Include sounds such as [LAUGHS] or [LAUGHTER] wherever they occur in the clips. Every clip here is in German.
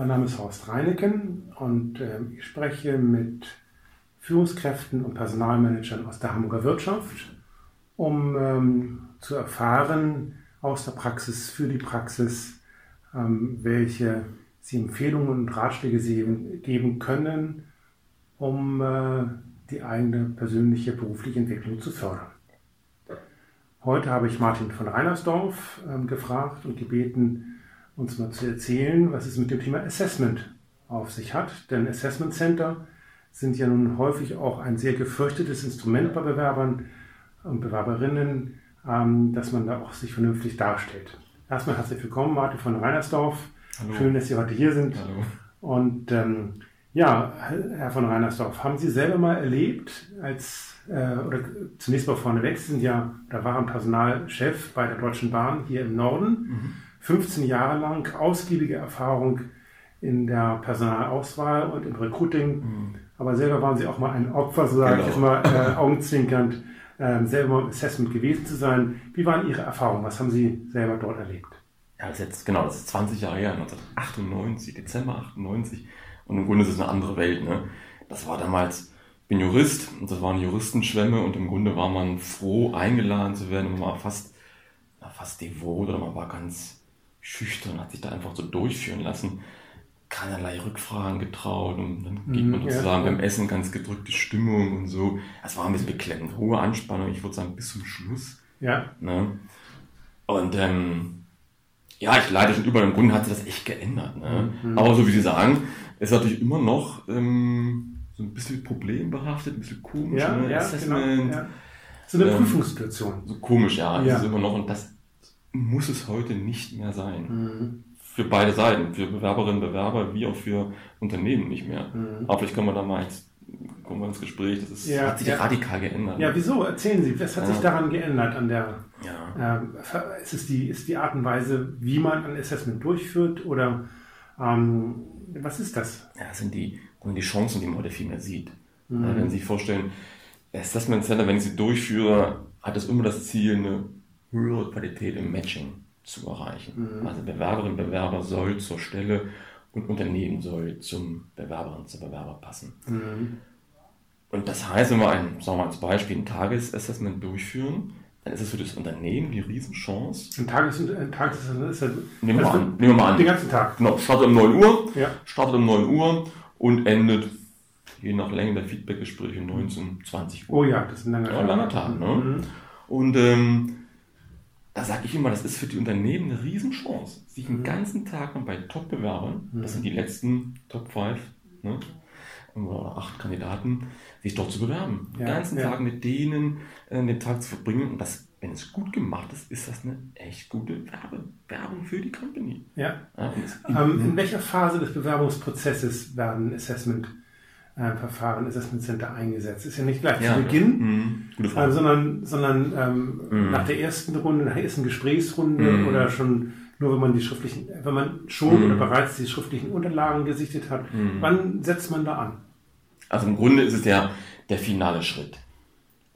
Mein Name ist Horst Reineken und äh, ich spreche mit Führungskräften und Personalmanagern aus der Hamburger Wirtschaft, um ähm, zu erfahren aus der Praxis für die Praxis, ähm, welche sie Empfehlungen und Ratschläge sie geben können, um äh, die eigene persönliche berufliche Entwicklung zu fördern. Heute habe ich Martin von Reinersdorf äh, gefragt und gebeten, uns mal zu erzählen, was es mit dem Thema Assessment auf sich hat. Denn Assessment Center sind ja nun häufig auch ein sehr gefürchtetes Instrument bei Bewerbern und Bewerberinnen, ähm, dass man da auch sich vernünftig darstellt. Erstmal herzlich willkommen, Martin von Reinersdorf. Hallo. Schön, dass Sie heute hier sind. Hallo. Und ähm, ja, Herr von Reinersdorf, haben Sie selber mal erlebt, als, äh, oder zunächst mal vorneweg, Sie sind ja, da waren Personalchef bei der Deutschen Bahn hier im Norden. Mhm 15 Jahre lang ausgiebige Erfahrung in der Personalauswahl und im Recruiting. Mhm. Aber selber waren sie auch mal ein Opfer, so sage genau. ich mal äh, [LAUGHS] augenzwinkernd, äh, selber im Assessment gewesen zu sein. Wie waren Ihre Erfahrungen? Was haben Sie selber dort erlebt? Ja, das ist jetzt, genau, das ist 20 Jahre her, 1998, Dezember 98. Und im Grunde ist es eine andere Welt. Ne? Das war damals, ich bin Jurist, und das waren Juristenschwämme und im Grunde war man froh, eingeladen zu werden und man war fast, fast devot oder man war ganz, schüchtern, hat sich da einfach so durchführen lassen. Keinerlei Rückfragen getraut und dann geht man mhm, sozusagen ja. beim Essen ganz gedrückte Stimmung und so. Es war ein bisschen beklemmend. Hohe Anspannung, ich würde sagen, bis zum Schluss. Ja. Ne? Und ähm, ja, ich leide schon über den Grund hat sich das echt geändert. Ne? Mhm. Aber so wie Sie sagen, ist natürlich immer noch ähm, so ein bisschen problembehaftet, ein bisschen komisch. Ja, ne? ja, Assessment. Genau, ja. So eine ähm, Prüfungssituation. So komisch, ja. ja. Ist immer noch, und das muss es heute nicht mehr sein. Mhm. Für beide Seiten, für Bewerberinnen, Bewerber, wie auch für Unternehmen nicht mehr. Mhm. Aber vielleicht können wir da mal jetzt kommen wir ins Gespräch. Das ist, ja, hat sich ja. radikal geändert. Ja, wieso? Erzählen Sie, was hat ja. sich daran geändert an der? Ja. Äh, ist es die, ist die Art und Weise, wie man ein Assessment durchführt oder ähm, was ist das? Ja, das sind die, die Chancen, die man heute viel mehr sieht. Mhm. wenn Sie sich vorstellen, Assessment Center, wenn ich sie durchführe, hat es immer das Ziel, eine höhere Qualität im Matching zu erreichen. Mhm. Also Bewerberin, Bewerber soll zur Stelle und Unternehmen soll zum Bewerberin, zum Bewerber passen. Mhm. Und das heißt, wenn wir ein, sagen wir als Beispiel ein Tagesassessment durchführen, dann ist es für das Unternehmen die Riesenchance. Ein, Tages ein Tagesassessment ist ja, nehmen, wir an, nehmen wir mal an. Den ganzen Tag. Genau, startet um 9 Uhr, ja. startet um 9 Uhr und endet je nach Länge der Feedbackgespräche 19, 20 Uhr. Oh ja, das ist ein langer Tag. Ja, langer Tag ne? Mhm. Und ähm, da sage ich immer, das ist für die Unternehmen eine Riesenchance, sich den mhm. ganzen Tag bei Top-Bewerbern, das sind die letzten Top 5 ne, oder acht Kandidaten, sich dort zu bewerben. Ja, den ganzen ja. Tag mit denen äh, den Tag zu verbringen. Und das, wenn es gut gemacht ist, ist das eine echt gute Werbe, Werbung für die Company. Ja. ja ähm, in welcher Phase des Bewerbungsprozesses werden Assessment äh, Verfahren Assessment Center eingesetzt. Ist ja nicht gleich ja, zu Beginn, mhm. äh, sondern, sondern ähm, mhm. nach der ersten Runde, nach der ersten Gesprächsrunde mhm. oder schon nur wenn man die schriftlichen, wenn man schon oder bereits die schriftlichen Unterlagen gesichtet hat. Wann setzt man da an? Also im Grunde ist es der, der finale Schritt.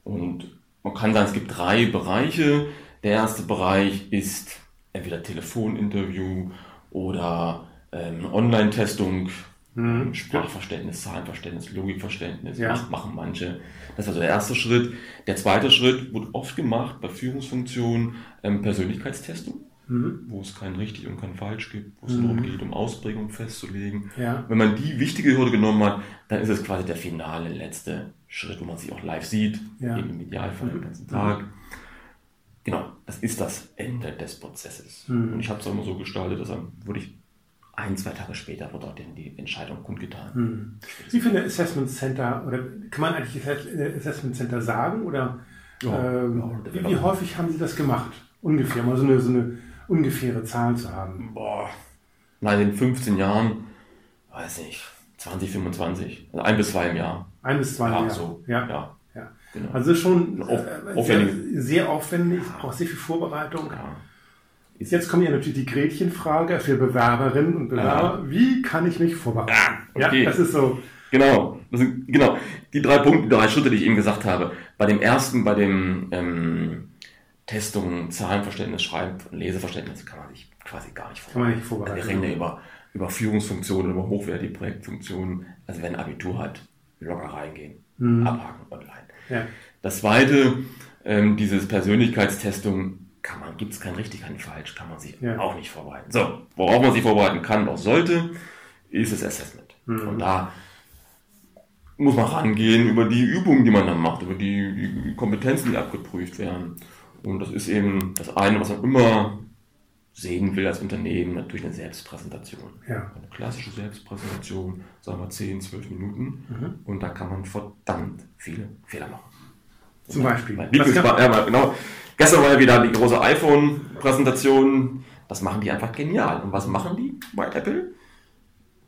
Und man kann sagen, es gibt drei Bereiche. Der erste Bereich ist entweder Telefoninterview oder ähm, Online-Testung Mhm. Sprachverständnis, Zahlenverständnis, Logikverständnis, ja. macht, machen manche. Das ist also der erste Schritt. Der zweite Schritt wird oft gemacht bei Führungsfunktionen ähm, Persönlichkeitstestung, mhm. wo es kein richtig und kein falsch gibt, wo es mhm. darum geht, um Ausprägung festzulegen. Ja. Wenn man die wichtige Hürde genommen hat, dann ist es quasi der finale, letzte Schritt, wo man sich auch live sieht, ja. eben im Idealfall den ganzen Tag. Genau, das ist das Ende des Prozesses. Mhm. Und ich habe es auch immer so gestaltet, dass dann würde ich ein, zwei Tage später wird dort die Entscheidung kundgetan. Hm. Wie viele Assessment Center, oder kann man eigentlich Assessment Center sagen? Oder ja, ähm, ja, wie, wie, häufig haben Sie das gemacht? Ungefähr, mal so eine, so eine ungefähre Zahl zu haben. Boah, nein, in 15 Jahren, weiß nicht, 20, 25, also ein bis zwei im Jahr. Ein bis zwei im Jahr. So, ja. ja. ja. Genau. Also schon Auf, äh, sehr, sehr, aufwendig, braucht sehr viel Vorbereitung. Ja. Jetzt kommt ja natürlich die Gretchenfrage für Bewerberinnen und Bewerber. Ja. Wie kann ich mich vorbereiten? Ja, okay. ja, das ist so. Genau, das sind genau die drei Punkte, drei Schritte, die ich eben gesagt habe. Bei dem ersten, bei dem ähm, Testung, Zahlenverständnis, Schreib- und Leseverständnis kann man sich quasi gar nicht vorbereiten. Kann man nicht vorbereiten. Wir reden ja über über Führungsfunktionen, über hochwertige Projektfunktionen, also wenn ein Abitur hat, locker reingehen, mhm. abhaken online. Ja. Das zweite, ähm, dieses Persönlichkeitstestung, kann man, gibt es kein richtig, kein falsch, kann man sich ja. auch nicht vorbereiten. So, worauf man sich vorbereiten kann, auch sollte, ist das Assessment. Mhm. Und da muss man rangehen über die Übungen, die man dann macht, über die, die Kompetenzen, die abgeprüft werden. Und das ist eben das eine, was man immer sehen will als Unternehmen, natürlich eine Selbstpräsentation. Ja. Eine klassische Selbstpräsentation, sagen wir 10, 12 Minuten. Mhm. Und da kann man verdammt viele Fehler machen. Zum Beispiel. Mein ja, genau. Gestern war ja wieder die große iPhone-Präsentation. Das machen die einfach genial. Und was machen die bei Apple?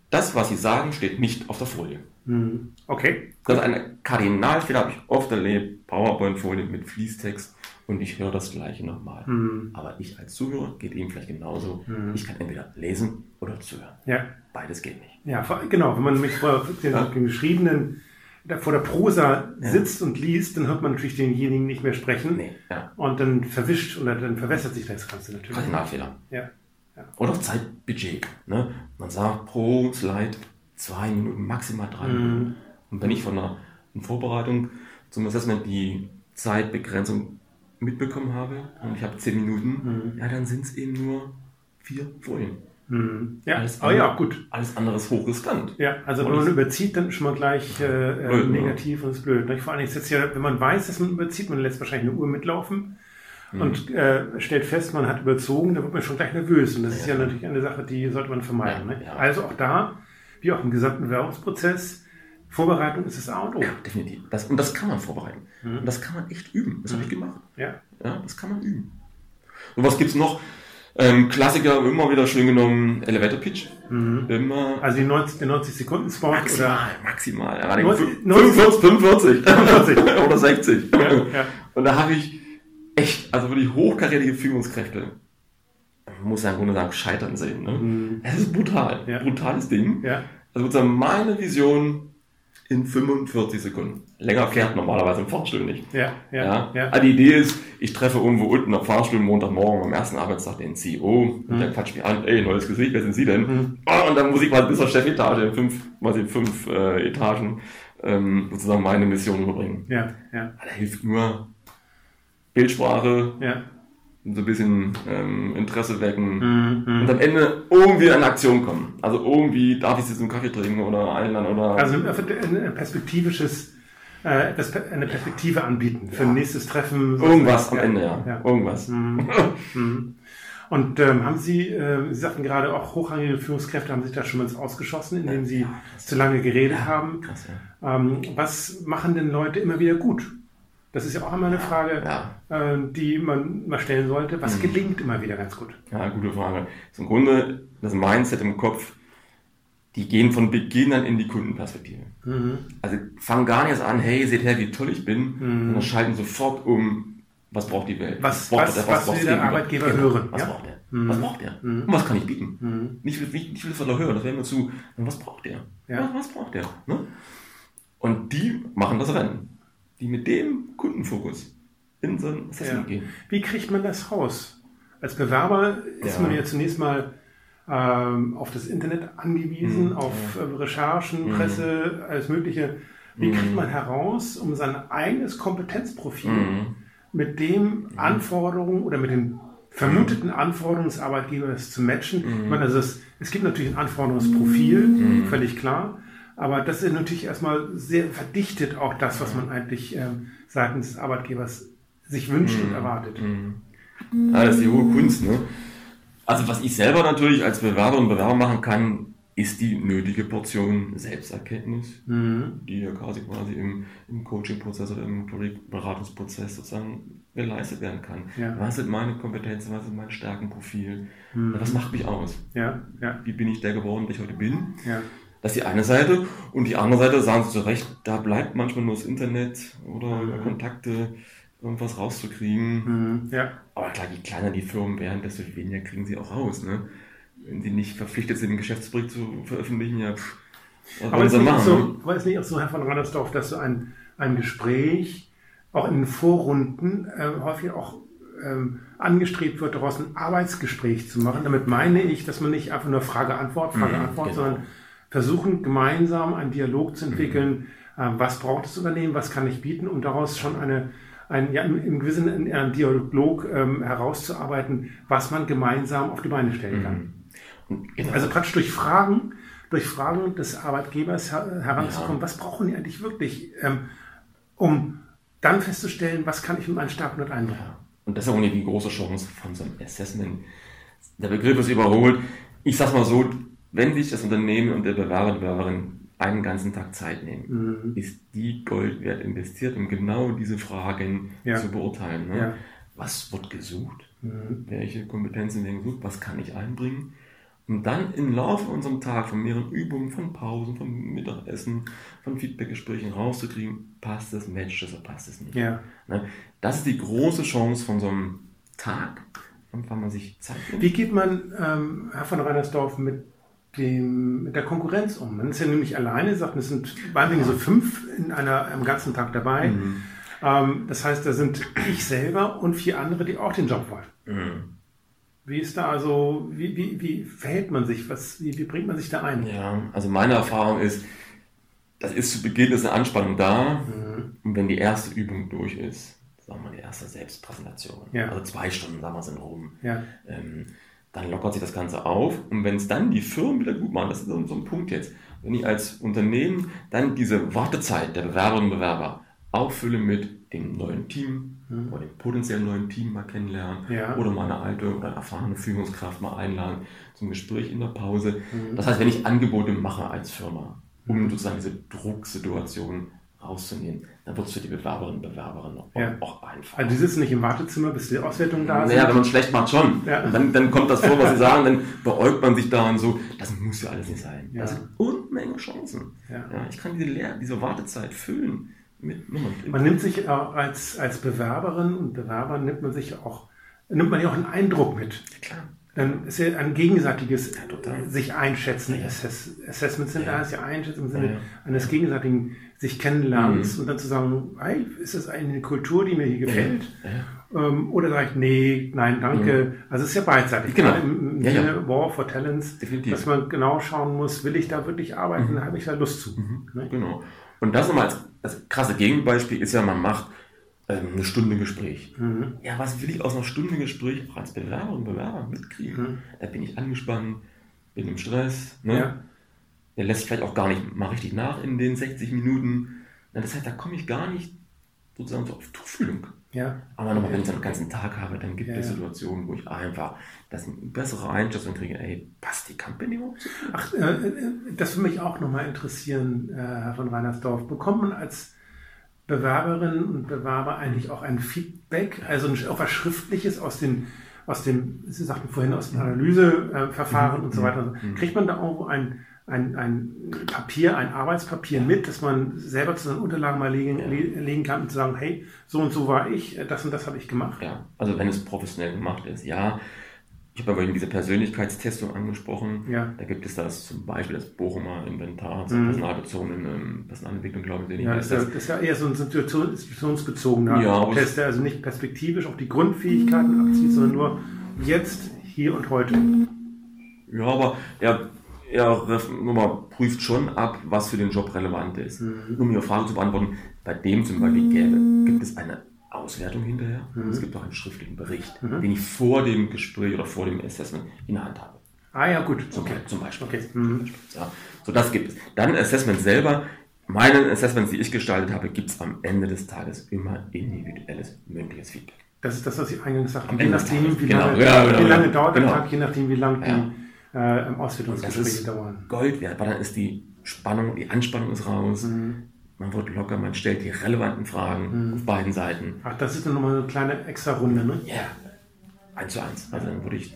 Das, was sie sagen, steht nicht auf der Folie. Mhm. Okay. Das ist ein Kardinalfehler, habe ich oft erlebt. PowerPoint-Folie mit Fließtext und ich höre das Gleiche nochmal. Mhm. Aber ich als Zuhörer geht ihm vielleicht genauso. Mhm. Ich kann entweder lesen oder zuhören. Ja. Beides geht nicht. Ja, genau. Wenn man mich vor den, ja. den vor der Prosa ja. sitzt und liest, dann hört man natürlich denjenigen nicht mehr sprechen. Nee, ja. Und dann verwischt oder dann verwässert sich das Ganze natürlich. Kardinalfehler. Ja. ja. Und auch Zeitbudget. Ne? Man sagt pro Slide zwei Minuten, maximal drei mhm. Minuten. Und wenn ich von einer Vorbereitung zum Assessment die Zeitbegrenzung mitbekommen habe und ich habe zehn Minuten, mhm. ja, dann sind es eben nur vier Folien. Mhm. Ja, alles oh, ja, gut. Alles andere ist hochriskant. Ja, also wenn man überzieht, dann schon mal gleich äh, blöd, ne? negativ und ist blöd. Ne? Vor allem ist jetzt ja, wenn man weiß, dass man überzieht, man lässt wahrscheinlich eine Uhr mitlaufen mhm. und äh, stellt fest, man hat überzogen, dann wird man schon gleich nervös. Und das ja. ist ja natürlich eine Sache, die sollte man vermeiden. Ja, ne? Also auch da, wie auch im gesamten Bewerbungsprozess, Vorbereitung ist das A und O. Ja, definitiv. Das, und das kann man vorbereiten. Mhm. Und das kann man echt üben. Das mhm. habe ich gemacht. Ja. ja. Das kann man üben. Und was gibt es noch? Ähm, Klassiker immer wieder schön genommen, Elevator Pitch. Mhm. Immer. Also die 90, den 90 Sekunden Spot maximal, oder? Maximal, ja, 90, 45, 45, 45. oder 60. Ja, ja. Und da habe ich echt, also wirklich hochkarätige Führungskräfte, man muss ja im Grunde sagen, scheitern sehen. Ne? Mhm. Es ist brutal, brutales Ding. Ja. Also sozusagen meine Vision in 45 Sekunden. Länger fährt normalerweise im Fahrstuhl nicht. Ja, ja, ja. ja. Also die Idee ist, ich treffe irgendwo unten am Fahrstuhl Montagmorgen am ersten Arbeitstag den CEO und mhm. der quatscht mich an, ey, neues Gesicht, wer sind Sie denn? Mhm. Oh, und dann muss ich mal bis zur Chefetage, fünf, quasi fünf äh, Etagen, ähm, sozusagen meine Mission überbringen. Ja, ja. Da hilft nur Bildsprache, ja so ein bisschen ähm, Interesse wecken mhm. und am Ende irgendwie in Aktion kommen. Also irgendwie darf ich sie zum Kaffee trinken oder einladen oder. Also ein perspektivisches, äh, eine Perspektive anbieten für ja. ein nächstes Treffen. Irgendwas am Ende, ja. ja. Irgendwas. Mhm. mhm. Und ähm, haben Sie, äh, Sie sagten gerade auch hochrangige Führungskräfte haben sich da schon mal ausgeschossen, indem sie zu lange geredet haben. Krass, ähm, was machen denn Leute immer wieder gut? Das ist ja auch immer eine Frage, ja. äh, die man mal stellen sollte. Was mhm. gelingt immer wieder ganz gut? Ja, gute Frage. Das ist im Grunde das Mindset im Kopf, die gehen von Beginn an in die Kundenperspektive. Mhm. Also fangen gar nicht erst an, hey, seht her, wie toll ich bin, mhm. sondern schalten sofort um, was braucht die Welt? Was, was, was, was, was will der Arbeitgeber genau. hören? Was ja? braucht er? Mhm. Was braucht er? Mhm. Und was kann ich bieten? Mhm. Nicht, nicht, nicht das, was er hören, das wäre mir zu, was braucht er? Ja. Was, was braucht er? Ne? Und die machen das Rennen die mit dem Kundenfokus in so ein Assessment ja. gehen. Wie kriegt man das raus? Als Bewerber ist ja. man ja zunächst mal ähm, auf das Internet angewiesen, mhm. auf. Äh, Recherchen, mhm. Presse, alles Mögliche. Wie mhm. kriegt man heraus, um sein eigenes Kompetenzprofil mhm. mit dem mhm. Anforderungen oder mit den vermuteten Anforderungen des Arbeitgebers zu matchen? Ich meine, also es, es gibt natürlich ein Anforderungsprofil, völlig klar. Aber das ist natürlich erstmal sehr verdichtet auch das, was man eigentlich ähm, seitens des Arbeitgebers sich wünscht und mhm. erwartet. Mhm. Ja, das ist die hohe Kunst. Ne? Also was ich selber natürlich als Bewerber und Bewerber machen kann, ist die nötige Portion Selbsterkenntnis, mhm. die ja quasi quasi im, im Coaching-Prozess oder im Beratungsprozess sozusagen geleistet werden kann. Ja. Was sind meine Kompetenzen, was ist mein Stärkenprofil, mhm. was macht mich aus? Ja. Ja. Wie bin ich der geworden, der ich heute bin? Das ist die eine Seite. Und die andere Seite, sagen Sie zu Recht, da bleibt manchmal nur das Internet oder mhm. Kontakte, irgendwas rauszukriegen. Mhm, ja. Aber klar, je kleiner die Firmen werden, desto weniger kriegen sie auch raus. Ne? Wenn sie nicht verpflichtet sind, einen Geschäftsbericht zu veröffentlichen, ja, pff, aber, ist machen? So, ne? aber ist nicht auch so, Herr von Randersdorf, dass so ein, ein Gespräch auch in den Vorrunden äh, häufig auch ähm, angestrebt wird, daraus ein Arbeitsgespräch zu machen. Damit meine ich, dass man nicht einfach nur Frage-Antwort, Frage-Antwort, mhm, genau. sondern versuchen, gemeinsam einen Dialog zu entwickeln. Mhm. Was braucht das Unternehmen? Was kann ich bieten? Um daraus schon eine, ein, ja, im, gewissen in einem Dialog ähm, herauszuarbeiten, was man gemeinsam auf die Beine stellen kann. Mhm. Genau. Also praktisch durch Fragen, durch Fragen des Arbeitgebers her heranzukommen, ja. was brauchen die eigentlich wirklich, ähm, um dann festzustellen, was kann ich mit meinen Startpunkt einbringen. Ja. Und das ist auch die große Chance von so einem Assessment. Der Begriff ist überholt. Ich sag's mal so, wenn sich das Unternehmen und der Bewerber, die Bewerberin einen ganzen Tag Zeit nehmen, mhm. ist die Gold wert investiert, um genau diese Fragen ja. zu beurteilen. Ne? Ja. Was wird gesucht? Mhm. Welche Kompetenzen werden gesucht? Was kann ich einbringen? Und dann im Laufe unserem Tag von mehreren Übungen, von Pausen, von Mittagessen, von Feedbackgesprächen rauszukriegen, passt es, matcht es oder passt es nicht. Ja. Ne? Das ist die große Chance von so einem Tag, wann man sich Zeit nimmt. Wie geht man, ähm, Herr von Reinersdorf, mit, dem, mit der Konkurrenz um? Man ist ja nämlich alleine, sagt, es sind wahnsinnig so fünf in einer, am ganzen Tag dabei. Mhm. Ähm, das heißt, da sind ich selber und vier andere, die auch den Job wollen. Mhm. Wie ist da also, wie, wie, wie verhält man sich? Was, wie, wie bringt man sich da ein? Ja, also meine Erfahrung ist, das ist zu Beginn ist eine Anspannung da mhm. und wenn die erste Übung durch ist, sagen wir mal die erste Selbstpräsentation, ja. also zwei Stunden, sagen wir es in Rom, ja. ähm, dann lockert sich das Ganze auf und wenn es dann die Firmen wieder gut machen, das ist so ein Punkt jetzt, wenn ich als Unternehmen dann diese Wartezeit der Bewerberinnen und Bewerber auffülle mit dem neuen Team mhm. oder dem potenziellen neuen Team mal kennenlernen ja. oder mal eine alte oder erfahrene Führungskraft mal einladen zum Gespräch in der Pause. Mhm. Das heißt, wenn ich Angebote mache als Firma, um mhm. sozusagen diese Drucksituation rauszunehmen, dann wird es für die Bewerberinnen und Bewerber auch, ja. auch einfach. Also die sitzen nicht im Wartezimmer, bis die Auswertung da ist. Naja, wenn man schlecht macht, schon. Ja. Dann, dann kommt das vor, was sie sagen, dann beäugt man sich da und so. Das muss ja alles nicht sein. Ja. Das sind Unmenge Chancen. Ja. ich kann diese, Lehr diese Wartezeit füllen mit Nummern. Man nimmt sich als, als Bewerberin und Bewerber nimmt man sich auch, nimmt man ja auch einen Eindruck mit. Klar. Dann ist ja ein gegenseitiges ja, sich einschätzen. Ja. Assess Assessments sind ja. da, ist ja Einschätzen im Sinne eines gegenseitigen sich kennenlernens mhm. und dann zu sagen, hey, ist das eine Kultur, die mir hier gefällt? Ähm, oder sage ich, nee, nein, danke. Mhm. Also es ist ja beidseitig. Genau. Im, im Sinne War for Talents, Definitiv. dass man genau schauen muss, will ich da wirklich arbeiten, mhm. habe ich da Lust zu. Mhm. Ne? Genau. Und das nochmal als, als krasse Gegenbeispiel ist ja, man macht ähm, eine Stunde Gespräch. Mhm. Ja, was will ich aus einer Stunde Gespräch auch als Bewerber und Bewerber mitkriegen? Mhm. Da bin ich angespannt, bin im Stress. Ne? Ja. Der lässt vielleicht auch gar nicht mal richtig nach in den 60 Minuten. Das heißt, da komme ich gar nicht sozusagen so auf Tuchfühlung. Ja. Aber nochmal, wenn ich einen ganzen Tag habe, dann gibt ja, es Situationen, wo ich einfach das eine bessere Einschätzung kriege, ey, passt die Company Ach, äh, äh, das würde mich auch nochmal interessieren, äh, Herr von Reinersdorf. Bekommt man als Bewerberinnen und Bewerber eigentlich auch ein Feedback, also auch was Schriftliches aus den, aus dem, Sie sagten vorhin, aus dem Analyseverfahren mhm. und so weiter. Mhm. Kriegt man da auch ein ein, ein Papier, ein Arbeitspapier mit, das man selber zu seinen Unterlagen mal legen, ja. legen kann und zu sagen, hey, so und so war ich, das und das habe ich gemacht. Ja, also wenn es professionell gemacht ist, ja. Ich habe aber eben diese Persönlichkeitstestung angesprochen. Ja. Da gibt es das zum Beispiel das Bochumer Inventar zur mhm. personalbezogenen ähm, Personalentwicklung, glaube ich. Ja, das, ist, das ist ja eher so ein situationsbezogener ja, Test, der also nicht perspektivisch auf die Grundfähigkeiten abzieht, sondern nur jetzt, hier und heute. Ja, aber ja, er nochmal prüft schon ab, was für den Job relevant ist. Mhm. Um Ihre Frage zu beantworten, bei dem zum Beispiel gäbe, gibt es eine Auswertung hinterher. Mhm. Es gibt auch einen schriftlichen Bericht, mhm. den ich vor dem Gespräch oder vor dem Assessment in der Hand habe. Ah ja, gut. Zum, okay. zum Beispiel. Okay. Mhm. Ja, so, das gibt es. Dann Assessment selber. Meine Assessments, die ich gestaltet habe, gibt es am Ende des Tages immer individuelles mündliches Feedback. Das ist das, was ich eingangs sagte. Je nachdem, wie, genau. lange, ja, wie lange dauert genau. der Tag, je nachdem, wie lange die äh, im Auswertungsgespräch dauern. Gold wert, weil dann ist die Spannung, die Anspannung ist raus. Mhm. Man wird locker, man stellt die relevanten Fragen mhm. auf beiden Seiten. Ach, das ist dann nochmal eine kleine extra Runde, ne? Ja, eins zu eins. Also dann würde ich.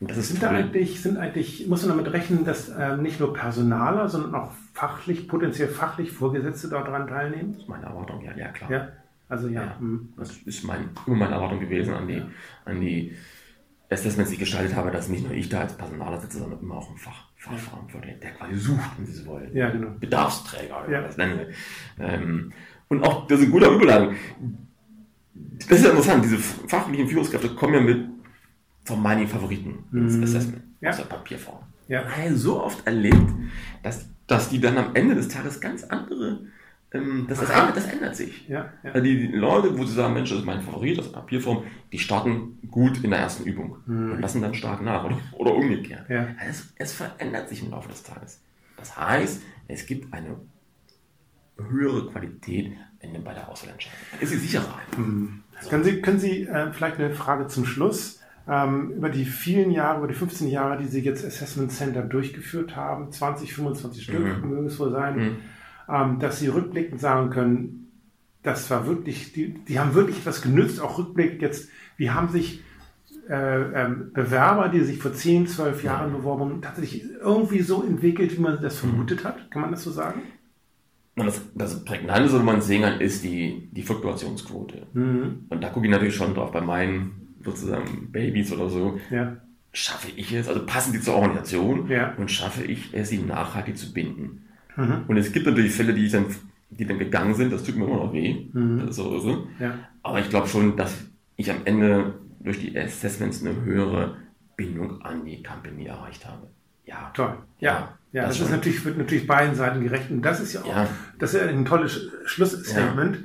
Und das ist sind, da eigentlich, sind eigentlich, muss man damit rechnen, dass äh, nicht nur Personaler, sondern auch fachlich, potenziell fachlich Vorgesetzte daran teilnehmen? Das ist meine Erwartung, ja, ja klar. Ja, also ja. ja hm. das ist mein, immer meine Erwartung gewesen an die, ja. an die Assessments, die ich gestaltet habe, dass nicht nur ich da als Personaler sitze, sondern immer auch ein Fach, Fachverantwortlicher, der quasi sucht, wenn Sie so wollen. Ja, genau. Bedarfsträger, ja. das nennen wir. Ähm, und auch, das ist ein guter Überleitung. das ist ja interessant, diese fachlichen Führungskräfte kommen ja mit von meinen Favoriten ins Mhm. Assessment Ja. aus der Papierform. Ja. Ich habe so oft erlebt, dass, dass die dann am Ende des Tages ganz andere, das, das, Aha. ändert, das ändert sich. Ja, ja. Also die Leute, wo sie sagen, Mensch, das ist mein Favorit aus der Papierform, die starten gut in der ersten Übung und lassen dann stark nach oder, oder umgekehrt. Ja. Es, es verändert sich im Laufe des Tages. Das heißt, es gibt eine höhere Qualität in, bei der Auswahlentscheidung. Ist sie sicherer. Können Sie, können Sie äh, vielleicht eine Frage zum Schluss? Ähm, über die vielen Jahre, über die 15 Jahre, die Sie jetzt Assessment Center durchgeführt haben, 20, 25 Stück Mhm. mögen es wohl sein, Mhm. ähm, dass Sie rückblickend sagen können, das war wirklich, die, die haben wirklich etwas genützt, auch rückblickend jetzt, wie haben sich äh, ähm, Bewerber, die sich vor 10, 12 Jahren beworben haben, tatsächlich irgendwie so entwickelt, wie man das vermutet hat? Kann man das so sagen? Das, das Prägnante, was man sehen kann, ist die, die Fluktuationsquote. Mhm. Und da gucke ich natürlich schon drauf bei meinen sozusagen Babys oder so. Ja, Schaffe ich es, also passen die zur Organisation Ja. und schaffe ich es, sie nachhaltig zu binden. Mhm. Und es gibt natürlich Fälle, die dann, die dann gegangen sind, das tut mir immer noch weh. Mhm. Das ist so, ja. Aber ich glaube schon, dass ich am Ende durch die Assessments eine höhere Bindung an die Company erreicht habe. Ja. Toll. Ja, ja, das das, ist natürlich, wird natürlich beiden Seiten gerecht. Und das ist ja auch, Ja. das ist ja ein tolles Sch- Schlussstatement,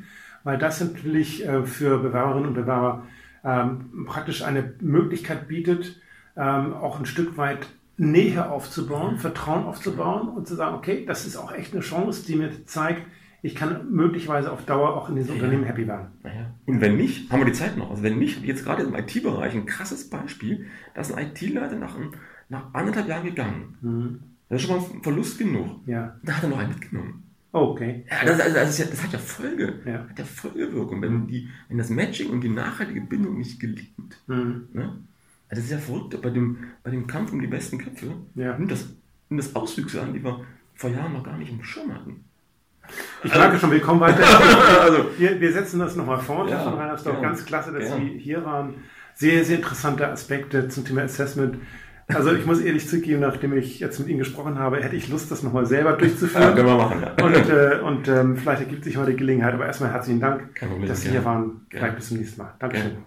weil das natürlich äh, für Bewerberinnen und Bewerber ähm, praktisch eine Möglichkeit bietet, ähm, auch ein Stück weit Nähe aufzubauen, Vertrauen aufzubauen und zu sagen, okay, das ist auch echt eine Chance, die mir zeigt, ich kann möglicherweise auf Dauer auch in diesem Unternehmen happy werden. Naja. Und wenn nicht, haben wir die Zeit noch. Also wenn nicht, habe ich jetzt gerade im IT-Bereich ein krasses Beispiel, da ist ein IT-Leiter nach, nach anderthalb Jahren gegangen. Mhm. Das ist schon mal ein Verlust genug. Ja, Da hat er noch einen mitgenommen. okay. Ja, das, also, das, ist ja, das hat ja Folge. Ja. Hat ja Folgewirkung, wenn, die, wenn das Matching und die nachhaltige Bindung nicht gelingt. Mhm. Ne? Also das ist ja verrückt, bei dem, bei dem Kampf um die besten Köpfe Ja. nimmt, das, nimmt das Auswüchse an, die wir vor Jahren noch gar nicht im Schirm hatten. Ich merke schon, wir kommen weiter. [LAUGHS] also, Wir, wir setzen das nochmal fort, Ja, von Reinersdorf. ja, Ganz klasse, dass ja. Sie hier waren. Sehr, sehr interessante Aspekte zum Thema Assessment. Also ich muss ehrlich zugeben, nachdem ich jetzt mit Ihnen gesprochen habe, hätte ich Lust, das nochmal selber ja, durchzuführen. können wir machen. Ja. Und, äh, und ähm, vielleicht ergibt sich heute Gelegenheit. Aber erstmal herzlichen Dank, Problem, dass Sie hier waren. Gerne. Vielleicht bis zum nächsten Mal. Dankeschön. Gerne.